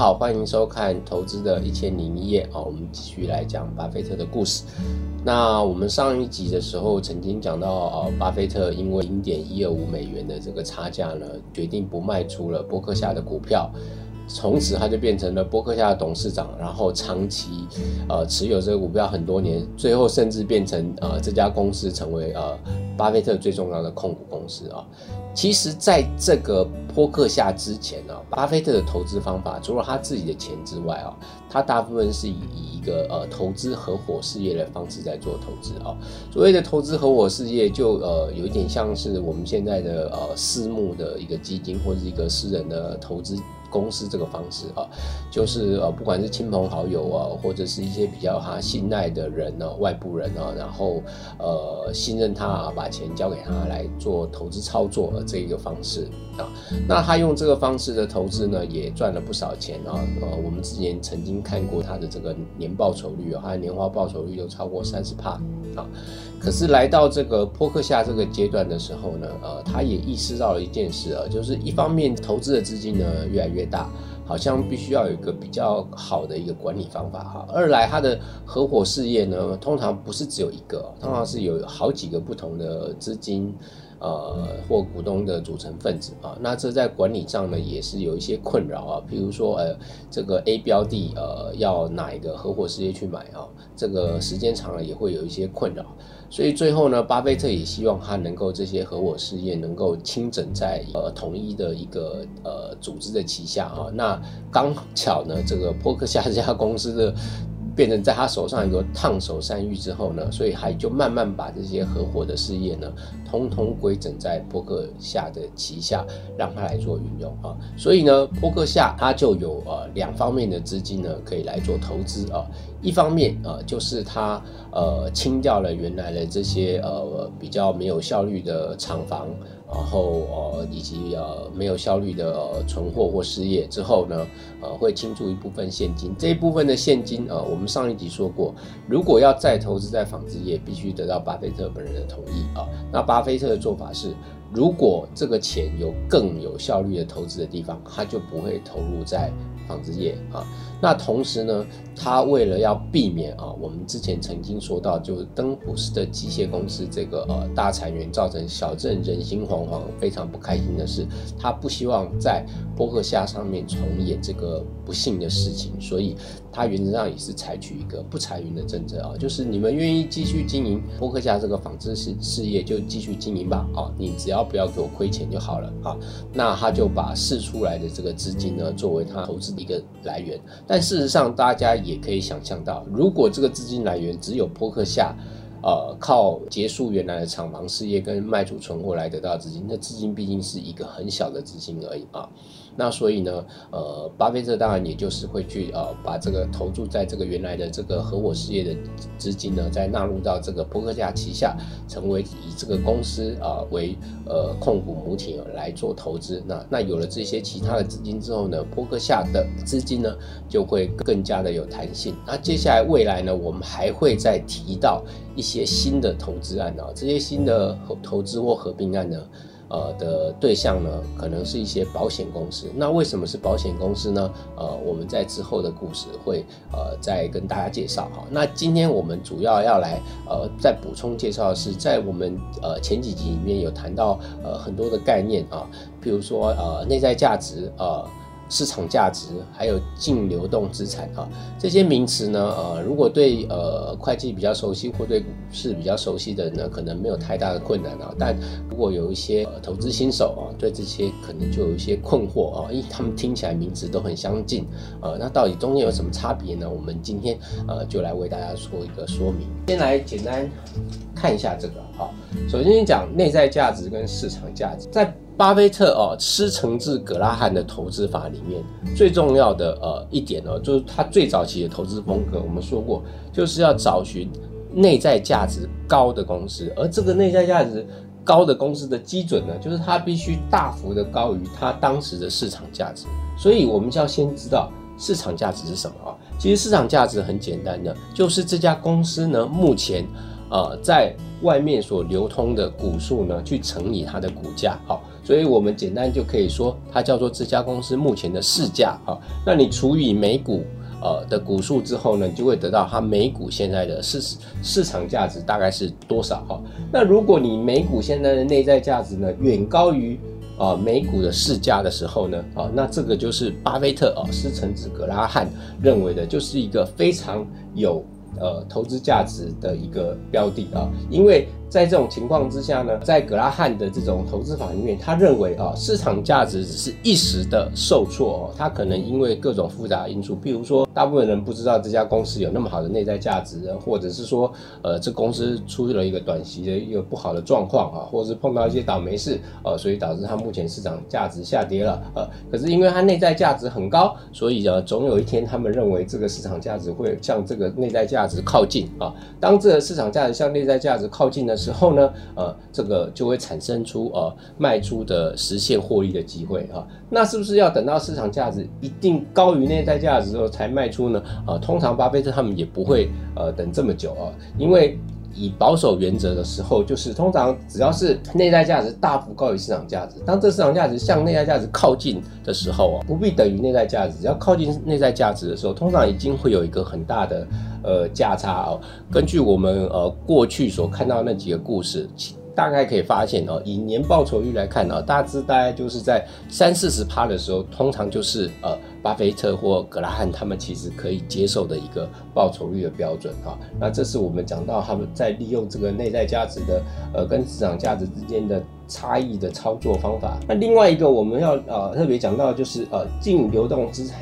好，欢迎收看《投资的一千零一夜》啊，我们继续来讲巴菲特的故事。那我们上一集的时候曾经讲到，呃，巴菲特因为零点一二五美元的这个差价呢，决定不卖出了波克夏的股票，从此他就变成了波克夏的董事长，然后长期呃持有这个股票很多年，最后甚至变成呃这家公司成为呃巴菲特最重要的控股公司啊。其实，在这个波克下之前呢，巴菲特的投资方法除了他自己的钱之外啊，他大部分是以以一个呃投资合伙事业的方式在做投资啊。所谓的投资合伙事业，就呃有一点像是我们现在的呃私募的一个基金或者一个私人的投资。公司这个方式啊，就是呃，不管是亲朋好友啊，或者是一些比较他信赖的人呢，外部人啊，然后呃，信任他啊，把钱交给他来做投资操作的这一个方式啊。那他用这个方式的投资呢，也赚了不少钱啊。呃，我们之前曾经看过他的这个年报酬率啊，他的年化报酬率都超过三十帕啊。可是来到这个波克夏这个阶段的时候呢，呃，他也意识到了一件事啊，就是一方面投资的资金呢越来越大，好像必须要有一个比较好的一个管理方法哈。二来他的合伙事业呢，通常不是只有一个，通常是有好几个不同的资金。呃，或股东的组成分子啊，那这在管理上呢也是有一些困扰啊。比如说，呃，这个 A 标的，呃，要哪一个合伙事业去买啊？这个时间长了也会有一些困扰。所以最后呢，巴菲特也希望他能够这些合伙事业能够清整在呃统一的一个呃组织的旗下啊。那刚巧呢，这个波克夏这家公司的。变成在他手上一个烫手山芋之后呢，所以还就慢慢把这些合伙的事业呢，通通归整在波克夏的旗下，让他来做运用啊。所以呢，波克夏他就有呃两方面的资金呢，可以来做投资啊。一方面啊，就是他呃清掉了原来的这些呃比较没有效率的厂房，然后呃以及呃没有效率的存货或失业之后呢，呃会清出一部分现金。这一部分的现金啊，我们上一集说过，如果要再投资在纺织业，必须得到巴菲特本人的同意啊。那巴菲特的做法是，如果这个钱有更有效率的投资的地方，他就不会投入在。纺织业啊，那同时呢，他为了要避免啊，我们之前曾经说到，就是登普斯的机械公司这个呃大裁员，造成小镇人心惶惶，非常不开心的是，他不希望在波克夏上面重演这个不幸的事情，所以他原则上也是采取一个不裁员的政策啊，就是你们愿意继续经营波克夏这个纺织事事业就继续经营吧啊，你只要不要给我亏钱就好了啊，那他就把试出来的这个资金呢，作为他投资的。一个来源，但事实上，大家也可以想象到，如果这个资金来源只有波克夏。呃，靠结束原来的厂房事业跟卖出存货来得到资金，那资金毕竟是一个很小的资金而已啊。那所以呢，呃，巴菲特当然也就是会去呃把这个投注在这个原来的这个合伙事业的资金呢，再纳入到这个波克夏旗下，成为以这个公司啊为呃控股母体来做投资。那那有了这些其他的资金之后呢，波克夏的资金呢就会更加的有弹性。那接下来未来呢，我们还会再提到。一些新的投资案啊，这些新的投资或合并案呢，呃的对象呢，可能是一些保险公司。那为什么是保险公司呢？呃，我们在之后的故事会呃再跟大家介绍哈。那今天我们主要要来呃再补充介绍的是，在我们呃前几集里面有谈到呃很多的概念啊，比如说呃内在价值呃。市场价值还有净流动资产啊，这些名词呢，呃，如果对呃会计比较熟悉或对股市比较熟悉的人呢，可能没有太大的困难啊。但如果有一些投资新手啊，对这些可能就有一些困惑啊，因为他们听起来名词都很相近呃，那到底中间有什么差别呢？我们今天呃就来为大家做一个说明。先来简单看一下这个啊，首先讲内在价值跟市场价值，在巴菲特哦，师承自格拉汉的投资法里面最重要的呃一点呢，就是他最早期的投资风格。我们说过，就是要找寻内在价值高的公司，而这个内在价值高的公司的基准呢，就是它必须大幅的高于它当时的市场价值。所以，我们就要先知道市场价值是什么啊？其实市场价值很简单的，就是这家公司呢目前呃在外面所流通的股数呢，去乘以它的股价，好。所以我们简单就可以说，它叫做这家公司目前的市价啊。那你除以每股呃的股数之后呢，你就会得到它每股现在的市市场价值大概是多少哈。那如果你每股现在的内在价值呢远高于啊每股的市价的时候呢，啊那这个就是巴菲特啊施城子格拉汉认为的，就是一个非常有呃投资价值的一个标的啊，因为。在这种情况之下呢，在格拉汉的这种投资法里面，他认为啊，市场价值只是一时的受挫哦，他可能因为各种复杂因素，比如说，大部分人不知道这家公司有那么好的内在价值，或者是说，呃，这公司出了一个短期的一个不好的状况啊，或者是碰到一些倒霉事，呃，所以导致它目前市场价值下跌了，呃，可是因为它内在价值很高，所以呢，总有一天他们认为这个市场价值会向这个内在价值靠近啊，当这个市场价值向内在价值靠近的。时候呢，呃，这个就会产生出呃卖出的实现获利的机会啊。那是不是要等到市场价值一定高于内在价值之后才卖出呢？啊，通常巴菲特他们也不会呃等这么久啊，因为。以保守原则的时候，就是通常只要是内在价值大幅高于市场价值，当这市场价值向内在价值靠近的时候啊，不必等于内在价值，只要靠近内在价值的时候，通常已经会有一个很大的呃价差哦。根据我们呃过去所看到那几个故事。大概可以发现哦，以年报酬率来看呢，大致大概就是在三四十趴的时候，通常就是呃，巴菲特或格拉汉他们其实可以接受的一个报酬率的标准哈。那这是我们讲到他们在利用这个内在价值的呃跟市场价值之间的差异的操作方法。那另外一个我们要呃特别讲到就是呃净流动资产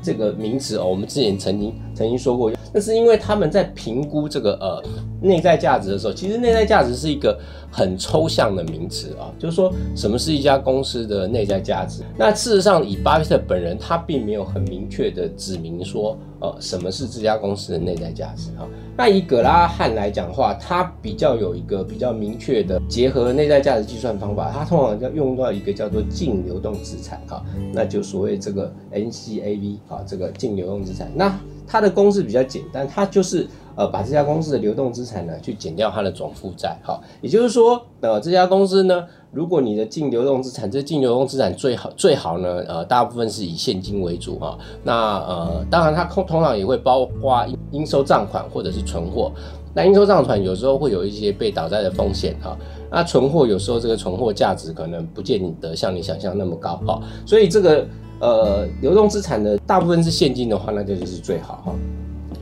这个名词哦，我们之前曾经曾经说过。那是因为他们在评估这个呃内在价值的时候，其实内在价值是一个很抽象的名词啊，就是说什么是一家公司的内在价值？那事实上，以巴菲特本人，他并没有很明确的指明说，呃，什么是这家公司的内在价值啊？那以葛拉汉来讲的话，他比较有一个比较明确的结合内在价值计算方法，他通常要用到一个叫做净流动资产啊，那就所谓这个 NCAV 啊，这个净流动资产那。它的公式比较简单，它就是呃把这家公司的流动资产呢去减掉它的总负债，好，也就是说呃这家公司呢，如果你的净流动资产，这净流动资产最好最好呢呃大部分是以现金为主哈，那呃当然它通通常也会包括应收账款或者是存货，那应收账款有时候会有一些被倒债的风险哈，那存货有时候这个存货价值可能不见得像你想象那么高哈，所以这个。呃，流动资产的大部分是现金的话，那就就是最好哈。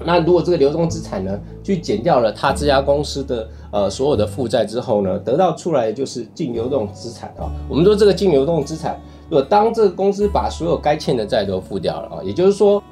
那如果这个流动资产呢，去减掉了他这家公司的呃所有的负债之后呢，得到出来的就是净流动资产啊。我们说这个净流动资产，如果当这个公司把所有该欠的债都付掉了啊，也就是说，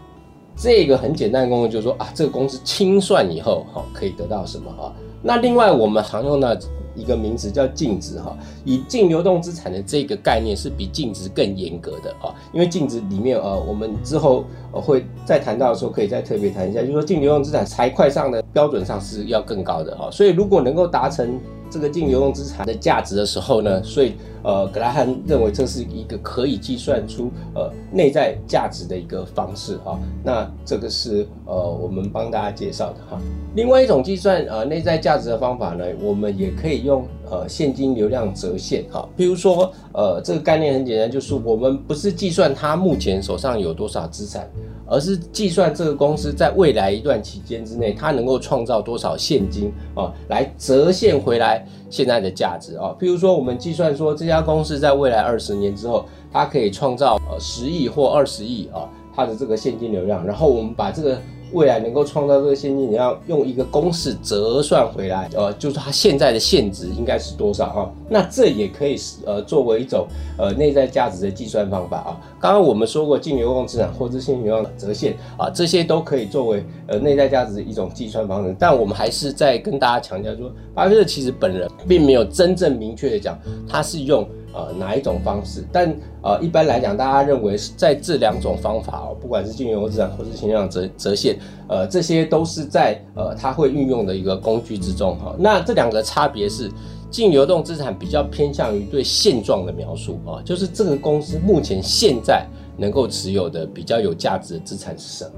这个很简单的功能就是说啊，这个公司清算以后哈，可以得到什么啊？那另外我们常用的。一个名词叫净值哈，以净流动资产的这个概念是比净值更严格的啊，因为净值里面呃，我们之后会再谈到的时候可以再特别谈一下，就是说净流动资产财会上的标准上是要更高的哈，所以如果能够达成。这个净流动资产的价值的时候呢，所以呃，格拉汉认为这是一个可以计算出呃内在价值的一个方式哈。那这个是呃我们帮大家介绍的哈。另外一种计算呃内在价值的方法呢，我们也可以用呃现金流量折现哈。比如说呃这个概念很简单，就是我们不是计算他目前手上有多少资产。而是计算这个公司在未来一段期间之内，它能够创造多少现金啊，来折现回来现在的价值啊。譬如说，我们计算说这家公司在未来二十年之后，它可以创造呃十亿或二十亿啊，它的这个现金流量，然后我们把这个。未来能够创造这个现金，你要用一个公式折算回来，呃，就是它现在的现值应该是多少啊？那这也可以是呃作为一种呃内在价值的计算方法啊。刚刚我们说过净流动资产或者现金流量折现啊，这些都可以作为呃内在价值的一种计算方式。但我们还是在跟大家强调说，巴菲特其实本人并没有真正明确的讲他是用。呃，哪一种方式？但呃，一般来讲，大家认为是在这两种方法哦，不管是净流动资产或是现量折折现，呃，这些都是在呃，它会运用的一个工具之中哈。那这两个差别是，净流动资产比较偏向于对现状的描述啊，就是这个公司目前现在能够持有的比较有价值的资产是什么，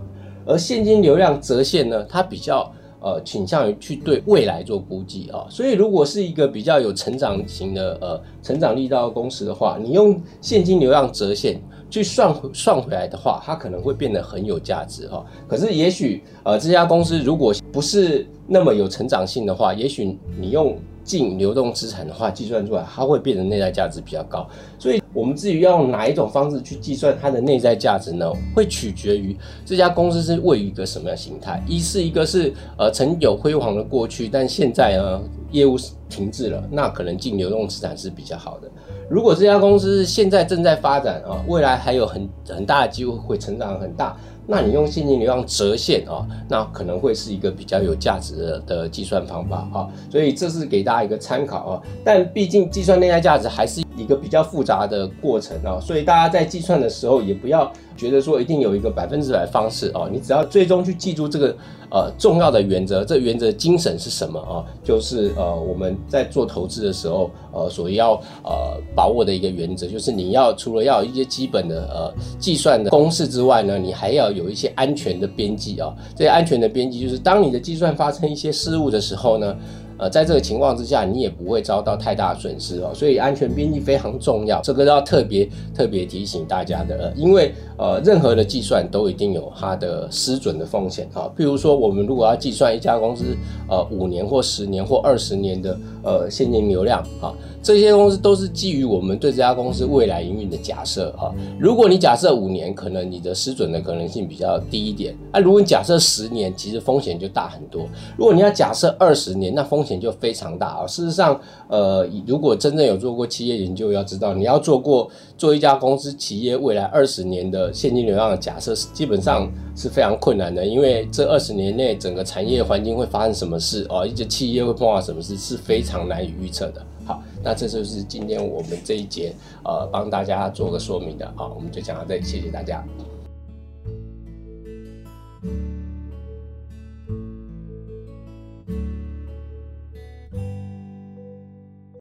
而现金流量折现呢，它比较。呃倾向于去对未来做估计啊。所以如果是一个比较有成长型的呃成长力道的公司的话，你用现金流量折现去算算回来的话，它可能会变得很有价值哈。可是也许呃这家公司如果不是那么有成长性的话，也许你用。净流动资产的话，计算出来它会变成内在价值比较高，所以我们至于要用哪一种方式去计算它的内在价值呢？会取决于这家公司是位于一个什么样形态。一是一个是呃曾有辉煌的过去，但现在呢业务停滞了，那可能净流动资产是比较好的。如果这家公司现在正在发展啊，未来还有很很大的机会会成长很大。那你用现金流量折现啊，那可能会是一个比较有价值的的计算方法啊，所以这是给大家一个参考啊。但毕竟计算内在价值还是一个比较复杂的过程啊，所以大家在计算的时候也不要。觉得说一定有一个百分之百方式哦，你只要最终去记住这个呃重要的原则，这原则精神是什么啊？就是呃我们在做投资的时候呃所要呃把握的一个原则，就是你要除了要有一些基本的呃计算的公式之外呢，你还要有一些安全的边际啊。这些安全的边际就是当你的计算发生一些失误的时候呢。呃，在这个情况之下，你也不会遭到太大损失哦，所以安全边际非常重要，这个要特别特别提醒大家的，因为呃，任何的计算都一定有它的失准的风险啊。譬如说，我们如果要计算一家公司呃五年或十年或二十年的呃现金流量啊，这些公司都是基于我们对这家公司未来营运的假设啊。如果你假设五年，可能你的失准的可能性比较低一点，啊，如果你假设十年，其实风险就大很多。如果你要假设二十年，那风险就非常大啊！事实上，呃，如果真正有做过企业研究，要知道你要做过做一家公司企业未来二十年的现金流量的假设是，基本上是非常困难的，因为这二十年内整个产业环境会发生什么事哦，一些企业会碰到什么事，是非常难以预测的。好，那这就是今天我们这一节呃帮大家做个说明的啊，我们就讲到这里，谢谢大家。